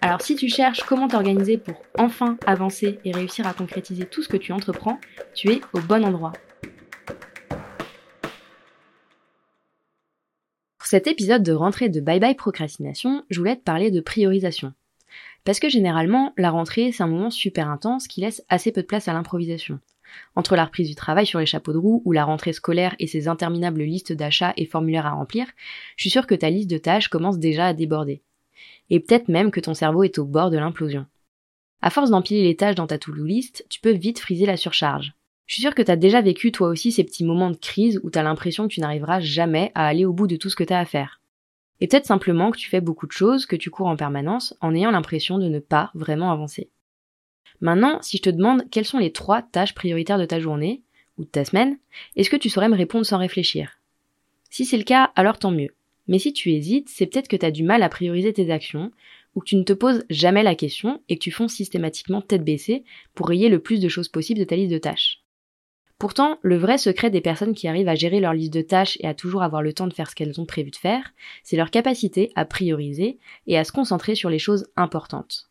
Alors si tu cherches comment t'organiser pour enfin avancer et réussir à concrétiser tout ce que tu entreprends, tu es au bon endroit. Pour cet épisode de rentrée de Bye Bye Procrastination, je voulais te parler de priorisation. Parce que généralement, la rentrée, c'est un moment super intense qui laisse assez peu de place à l'improvisation. Entre la reprise du travail sur les chapeaux de roue ou la rentrée scolaire et ses interminables listes d'achats et formulaires à remplir, je suis sûre que ta liste de tâches commence déjà à déborder et peut-être même que ton cerveau est au bord de l'implosion. À force d'empiler les tâches dans ta to-do list, tu peux vite friser la surcharge. Je suis sûre que t'as déjà vécu toi aussi ces petits moments de crise où t'as l'impression que tu n'arriveras jamais à aller au bout de tout ce que t'as à faire. Et peut-être simplement que tu fais beaucoup de choses, que tu cours en permanence, en ayant l'impression de ne pas vraiment avancer. Maintenant, si je te demande quelles sont les trois tâches prioritaires de ta journée, ou de ta semaine, est-ce que tu saurais me répondre sans réfléchir? Si c'est le cas, alors tant mieux. Mais si tu hésites, c'est peut-être que tu as du mal à prioriser tes actions, ou que tu ne te poses jamais la question et que tu fonces systématiquement tête baissée pour rayer le plus de choses possibles de ta liste de tâches. Pourtant, le vrai secret des personnes qui arrivent à gérer leur liste de tâches et à toujours avoir le temps de faire ce qu'elles ont prévu de faire, c'est leur capacité à prioriser et à se concentrer sur les choses importantes.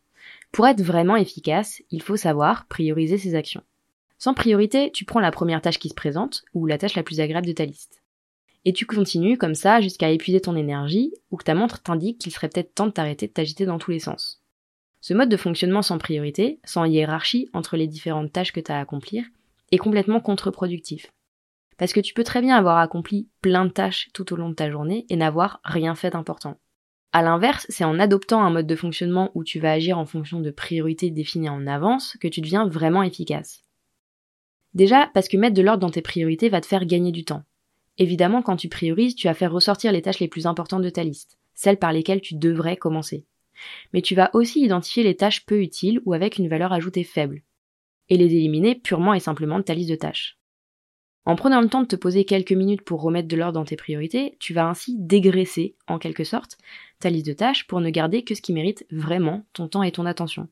Pour être vraiment efficace, il faut savoir prioriser ses actions. Sans priorité, tu prends la première tâche qui se présente ou la tâche la plus agréable de ta liste. Et tu continues comme ça jusqu'à épuiser ton énergie ou que ta montre t'indique qu'il serait peut-être temps de t'arrêter de t'agiter dans tous les sens. Ce mode de fonctionnement sans priorité, sans hiérarchie entre les différentes tâches que tu as à accomplir, est complètement contre-productif. Parce que tu peux très bien avoir accompli plein de tâches tout au long de ta journée et n'avoir rien fait d'important. À l'inverse, c'est en adoptant un mode de fonctionnement où tu vas agir en fonction de priorités définies en avance que tu deviens vraiment efficace. Déjà, parce que mettre de l'ordre dans tes priorités va te faire gagner du temps. Évidemment, quand tu priorises, tu vas faire ressortir les tâches les plus importantes de ta liste, celles par lesquelles tu devrais commencer. Mais tu vas aussi identifier les tâches peu utiles ou avec une valeur ajoutée faible, et les éliminer purement et simplement de ta liste de tâches. En prenant le temps de te poser quelques minutes pour remettre de l'ordre dans tes priorités, tu vas ainsi dégraisser, en quelque sorte, ta liste de tâches pour ne garder que ce qui mérite vraiment ton temps et ton attention.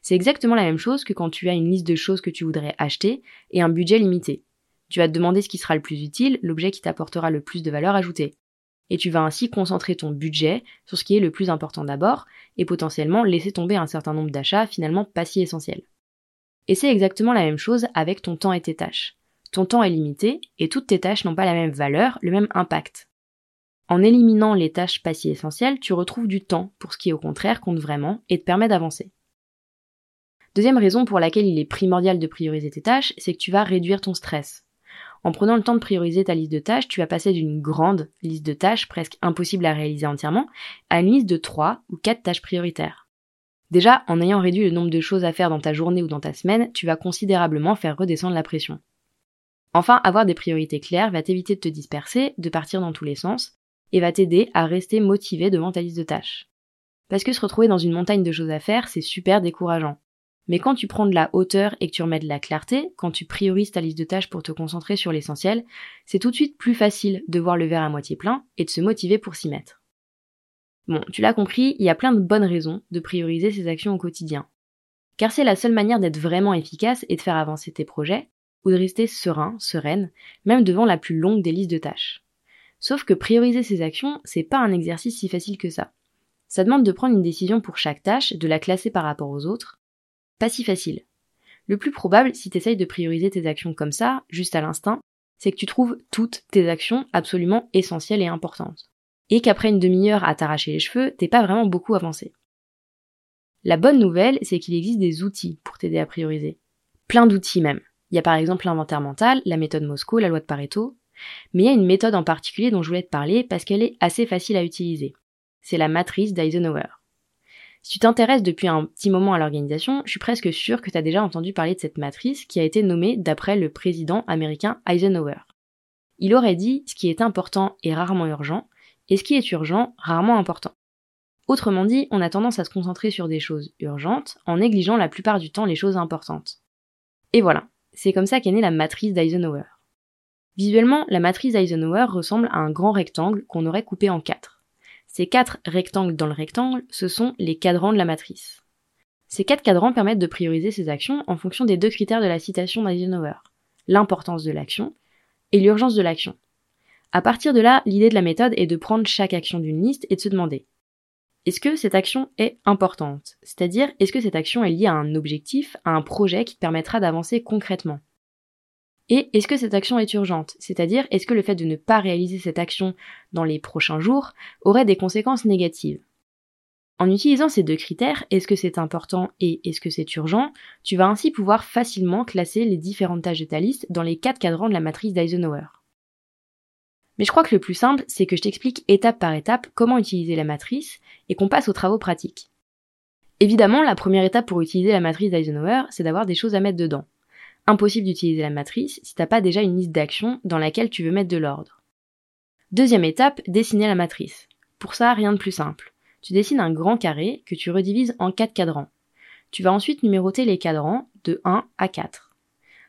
C'est exactement la même chose que quand tu as une liste de choses que tu voudrais acheter et un budget limité. Tu vas te demander ce qui sera le plus utile, l'objet qui t'apportera le plus de valeur ajoutée. Et tu vas ainsi concentrer ton budget sur ce qui est le plus important d'abord, et potentiellement laisser tomber un certain nombre d'achats finalement pas si essentiels. Et c'est exactement la même chose avec ton temps et tes tâches. Ton temps est limité, et toutes tes tâches n'ont pas la même valeur, le même impact. En éliminant les tâches pas si essentielles, tu retrouves du temps pour ce qui au contraire compte vraiment et te permet d'avancer. Deuxième raison pour laquelle il est primordial de prioriser tes tâches, c'est que tu vas réduire ton stress. En prenant le temps de prioriser ta liste de tâches, tu vas passer d'une grande liste de tâches presque impossible à réaliser entièrement à une liste de 3 ou 4 tâches prioritaires. Déjà, en ayant réduit le nombre de choses à faire dans ta journée ou dans ta semaine, tu vas considérablement faire redescendre la pression. Enfin, avoir des priorités claires va t'éviter de te disperser, de partir dans tous les sens, et va t'aider à rester motivé devant ta liste de tâches. Parce que se retrouver dans une montagne de choses à faire, c'est super décourageant. Mais quand tu prends de la hauteur et que tu remets de la clarté, quand tu priorises ta liste de tâches pour te concentrer sur l'essentiel, c'est tout de suite plus facile de voir le verre à moitié plein et de se motiver pour s'y mettre. Bon, tu l'as compris, il y a plein de bonnes raisons de prioriser ses actions au quotidien. Car c'est la seule manière d'être vraiment efficace et de faire avancer tes projets, ou de rester serein, sereine, même devant la plus longue des listes de tâches. Sauf que prioriser ses actions, c'est pas un exercice si facile que ça. Ça demande de prendre une décision pour chaque tâche, de la classer par rapport aux autres, pas si facile. Le plus probable, si tu de prioriser tes actions comme ça, juste à l'instinct, c'est que tu trouves toutes tes actions absolument essentielles et importantes. Et qu'après une demi-heure à t'arracher les cheveux, t'es pas vraiment beaucoup avancé. La bonne nouvelle, c'est qu'il existe des outils pour t'aider à prioriser. Plein d'outils même. Il y a par exemple l'inventaire mental, la méthode Moscow, la loi de Pareto. Mais il y a une méthode en particulier dont je voulais te parler parce qu'elle est assez facile à utiliser. C'est la matrice d'Eisenhower. Si tu t'intéresses depuis un petit moment à l'organisation, je suis presque sûre que tu as déjà entendu parler de cette matrice qui a été nommée d'après le président américain Eisenhower. Il aurait dit ce qui est important est rarement urgent, et ce qui est urgent rarement important. Autrement dit, on a tendance à se concentrer sur des choses urgentes en négligeant la plupart du temps les choses importantes. Et voilà, c'est comme ça qu'est née la matrice d'Eisenhower. Visuellement, la matrice d'Eisenhower ressemble à un grand rectangle qu'on aurait coupé en quatre. Ces quatre rectangles dans le rectangle, ce sont les cadrans de la matrice. Ces quatre cadrans permettent de prioriser ses actions en fonction des deux critères de la citation d'Eisenhower, l'importance de l'action et l'urgence de l'action. À partir de là, l'idée de la méthode est de prendre chaque action d'une liste et de se demander est-ce que cette action est importante? C'est-à-dire, est-ce que cette action est liée à un objectif, à un projet qui te permettra d'avancer concrètement? Et est-ce que cette action est urgente? C'est-à-dire, est-ce que le fait de ne pas réaliser cette action dans les prochains jours aurait des conséquences négatives? En utilisant ces deux critères, est-ce que c'est important et est-ce que c'est urgent, tu vas ainsi pouvoir facilement classer les différentes tâches de ta liste dans les quatre cadrans de la matrice d'Eisenhower. Mais je crois que le plus simple, c'est que je t'explique étape par étape comment utiliser la matrice et qu'on passe aux travaux pratiques. Évidemment, la première étape pour utiliser la matrice d'Eisenhower, c'est d'avoir des choses à mettre dedans. Impossible d'utiliser la matrice si t'as pas déjà une liste d'actions dans laquelle tu veux mettre de l'ordre. Deuxième étape, dessiner la matrice. Pour ça, rien de plus simple tu dessines un grand carré que tu redivises en quatre cadrans. Tu vas ensuite numéroter les cadrans de 1 à 4.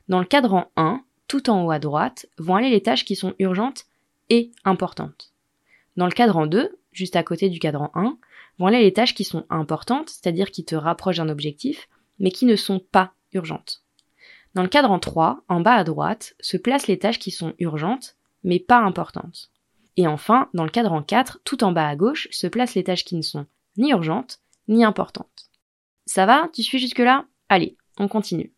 Dans le cadran 1, tout en haut à droite, vont aller les tâches qui sont urgentes et importantes. Dans le cadran 2, juste à côté du cadran 1, vont aller les tâches qui sont importantes, c'est-à-dire qui te rapprochent d'un objectif, mais qui ne sont pas urgentes. Dans le cadran 3, en bas à droite, se placent les tâches qui sont urgentes, mais pas importantes. Et enfin, dans le cadran 4, tout en bas à gauche, se placent les tâches qui ne sont ni urgentes, ni importantes. Ça va? Tu suis jusque-là? Allez, on continue.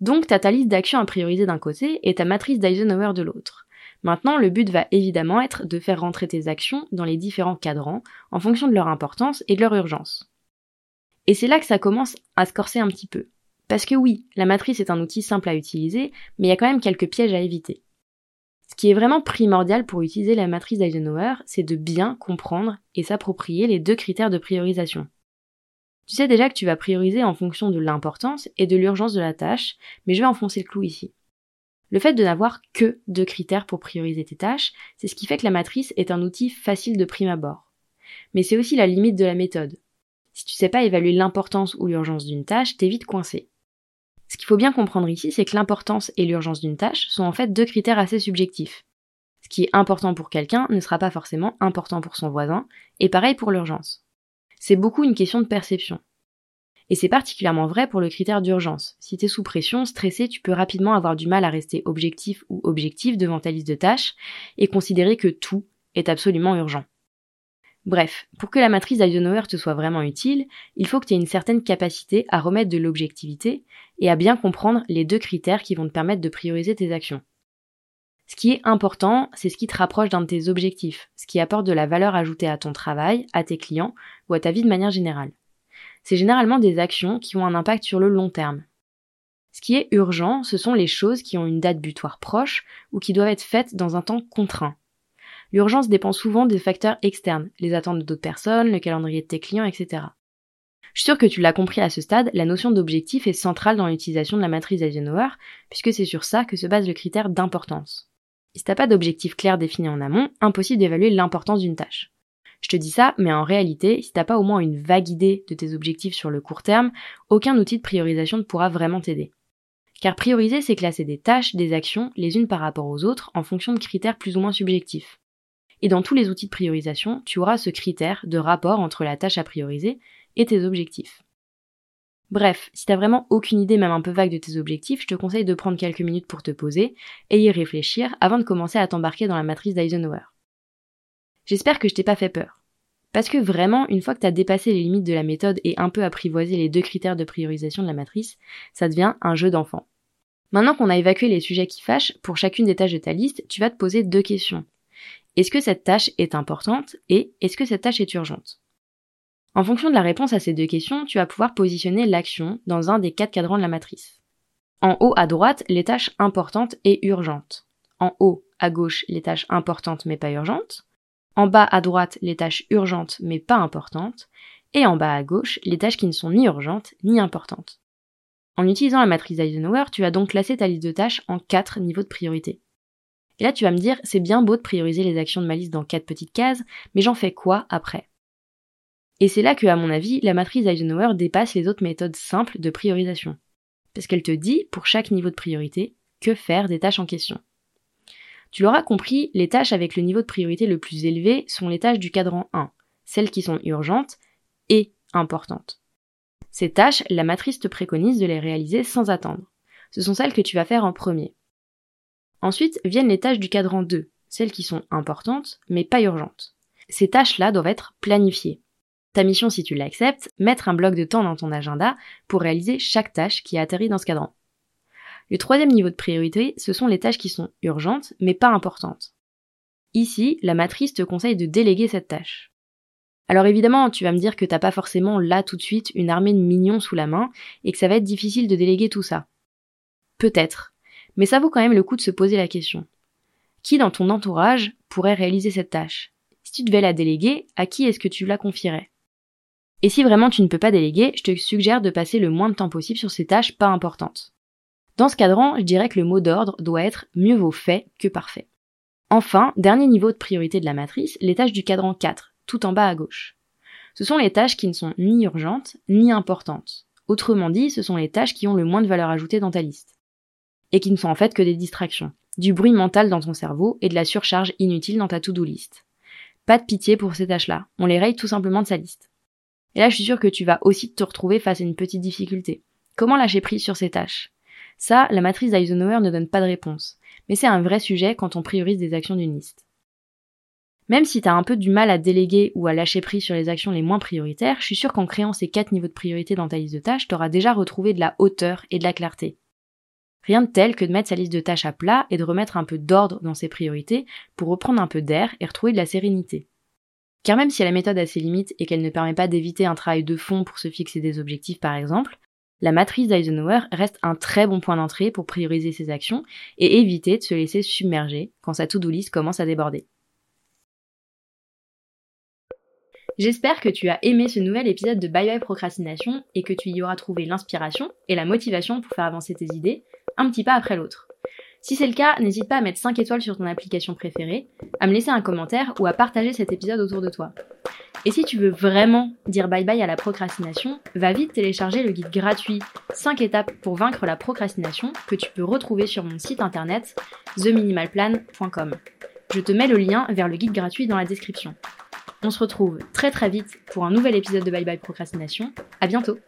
Donc, tu as ta liste d'actions à prioriser d'un côté et ta matrice d'Eisenhower de l'autre. Maintenant, le but va évidemment être de faire rentrer tes actions dans les différents cadrans en fonction de leur importance et de leur urgence. Et c'est là que ça commence à se corser un petit peu. Parce que oui, la matrice est un outil simple à utiliser, mais il y a quand même quelques pièges à éviter. Ce qui est vraiment primordial pour utiliser la matrice d'Eisenhower, c'est de bien comprendre et s'approprier les deux critères de priorisation. Tu sais déjà que tu vas prioriser en fonction de l'importance et de l'urgence de la tâche, mais je vais enfoncer le clou ici. Le fait de n'avoir que deux critères pour prioriser tes tâches, c'est ce qui fait que la matrice est un outil facile de prime abord. Mais c'est aussi la limite de la méthode. Si tu sais pas évaluer l'importance ou l'urgence d'une tâche, t'es vite coincé. Ce qu'il faut bien comprendre ici, c'est que l'importance et l'urgence d'une tâche sont en fait deux critères assez subjectifs. Ce qui est important pour quelqu'un ne sera pas forcément important pour son voisin, et pareil pour l'urgence. C'est beaucoup une question de perception. Et c'est particulièrement vrai pour le critère d'urgence. Si t'es sous pression, stressé, tu peux rapidement avoir du mal à rester objectif ou objectif devant ta liste de tâches et considérer que tout est absolument urgent. Bref, pour que la matrice d'Eisenhower te soit vraiment utile, il faut que tu aies une certaine capacité à remettre de l'objectivité et à bien comprendre les deux critères qui vont te permettre de prioriser tes actions. Ce qui est important, c'est ce qui te rapproche d'un de tes objectifs, ce qui apporte de la valeur ajoutée à ton travail, à tes clients ou à ta vie de manière générale. C'est généralement des actions qui ont un impact sur le long terme. Ce qui est urgent, ce sont les choses qui ont une date butoir proche ou qui doivent être faites dans un temps contraint. L'urgence dépend souvent des facteurs externes, les attentes d'autres personnes, le calendrier de tes clients, etc. Je suis sûr que tu l'as compris à ce stade, la notion d'objectif est centrale dans l'utilisation de la matrice Eisenhower, puisque c'est sur ça que se base le critère d'importance. Si t'as pas d'objectif clair défini en amont, impossible d'évaluer l'importance d'une tâche. Je te dis ça, mais en réalité, si t'as pas au moins une vague idée de tes objectifs sur le court terme, aucun outil de priorisation ne pourra vraiment t'aider. Car prioriser, c'est classer des tâches, des actions, les unes par rapport aux autres, en fonction de critères plus ou moins subjectifs. Et dans tous les outils de priorisation, tu auras ce critère de rapport entre la tâche à prioriser et tes objectifs. Bref, si t'as vraiment aucune idée, même un peu vague de tes objectifs, je te conseille de prendre quelques minutes pour te poser et y réfléchir avant de commencer à t'embarquer dans la matrice d'Eisenhower. J'espère que je t'ai pas fait peur. Parce que vraiment, une fois que t'as dépassé les limites de la méthode et un peu apprivoisé les deux critères de priorisation de la matrice, ça devient un jeu d'enfant. Maintenant qu'on a évacué les sujets qui fâchent, pour chacune des tâches de ta liste, tu vas te poser deux questions. Est-ce que cette tâche est importante et est-ce que cette tâche est urgente? En fonction de la réponse à ces deux questions, tu vas pouvoir positionner l'action dans un des quatre cadrans de la matrice. En haut à droite, les tâches importantes et urgentes. En haut à gauche, les tâches importantes mais pas urgentes. En bas à droite, les tâches urgentes mais pas importantes. Et en bas à gauche, les tâches qui ne sont ni urgentes ni importantes. En utilisant la matrice Eisenhower, tu vas donc classer ta liste de tâches en quatre niveaux de priorité. Et là, tu vas me dire, c'est bien beau de prioriser les actions de ma liste dans quatre petites cases, mais j'en fais quoi après? Et c'est là que, à mon avis, la matrice Eisenhower dépasse les autres méthodes simples de priorisation. Parce qu'elle te dit, pour chaque niveau de priorité, que faire des tâches en question. Tu l'auras compris, les tâches avec le niveau de priorité le plus élevé sont les tâches du cadran 1, celles qui sont urgentes et importantes. Ces tâches, la matrice te préconise de les réaliser sans attendre. Ce sont celles que tu vas faire en premier. Ensuite viennent les tâches du cadran 2, celles qui sont importantes mais pas urgentes. Ces tâches-là doivent être planifiées. Ta mission, si tu l'acceptes, mettre un bloc de temps dans ton agenda pour réaliser chaque tâche qui a atterri dans ce cadran. Le troisième niveau de priorité, ce sont les tâches qui sont urgentes mais pas importantes. Ici, la matrice te conseille de déléguer cette tâche. Alors évidemment, tu vas me dire que t'as pas forcément là tout de suite une armée de mignons sous la main et que ça va être difficile de déléguer tout ça. Peut-être. Mais ça vaut quand même le coup de se poser la question. Qui dans ton entourage pourrait réaliser cette tâche? Si tu devais la déléguer, à qui est-ce que tu la confierais? Et si vraiment tu ne peux pas déléguer, je te suggère de passer le moins de temps possible sur ces tâches pas importantes. Dans ce cadran, je dirais que le mot d'ordre doit être mieux vaut fait que parfait. Enfin, dernier niveau de priorité de la matrice, les tâches du cadran 4, tout en bas à gauche. Ce sont les tâches qui ne sont ni urgentes, ni importantes. Autrement dit, ce sont les tâches qui ont le moins de valeur ajoutée dans ta liste. Et qui ne sont en fait que des distractions, du bruit mental dans ton cerveau et de la surcharge inutile dans ta to-do list. Pas de pitié pour ces tâches-là, on les raye tout simplement de sa liste. Et là, je suis sûre que tu vas aussi te retrouver face à une petite difficulté. Comment lâcher prise sur ces tâches? Ça, la matrice d'Eisenhower ne donne pas de réponse, mais c'est un vrai sujet quand on priorise des actions d'une liste. Même si tu as un peu du mal à déléguer ou à lâcher prise sur les actions les moins prioritaires, je suis sûre qu'en créant ces quatre niveaux de priorité dans ta liste de tâches, tu auras déjà retrouvé de la hauteur et de la clarté. Rien de tel que de mettre sa liste de tâches à plat et de remettre un peu d'ordre dans ses priorités pour reprendre un peu d'air et retrouver de la sérénité. Car même si la méthode a ses limites et qu'elle ne permet pas d'éviter un travail de fond pour se fixer des objectifs par exemple, la matrice d'Eisenhower reste un très bon point d'entrée pour prioriser ses actions et éviter de se laisser submerger quand sa to-do list commence à déborder. J'espère que tu as aimé ce nouvel épisode de Bye Bye Procrastination et que tu y auras trouvé l'inspiration et la motivation pour faire avancer tes idées un petit pas après l'autre. Si c'est le cas, n'hésite pas à mettre 5 étoiles sur ton application préférée, à me laisser un commentaire ou à partager cet épisode autour de toi. Et si tu veux vraiment dire bye bye à la procrastination, va vite télécharger le guide gratuit 5 étapes pour vaincre la procrastination que tu peux retrouver sur mon site internet theminimalplan.com. Je te mets le lien vers le guide gratuit dans la description. On se retrouve très très vite pour un nouvel épisode de Bye Bye Procrastination. À bientôt!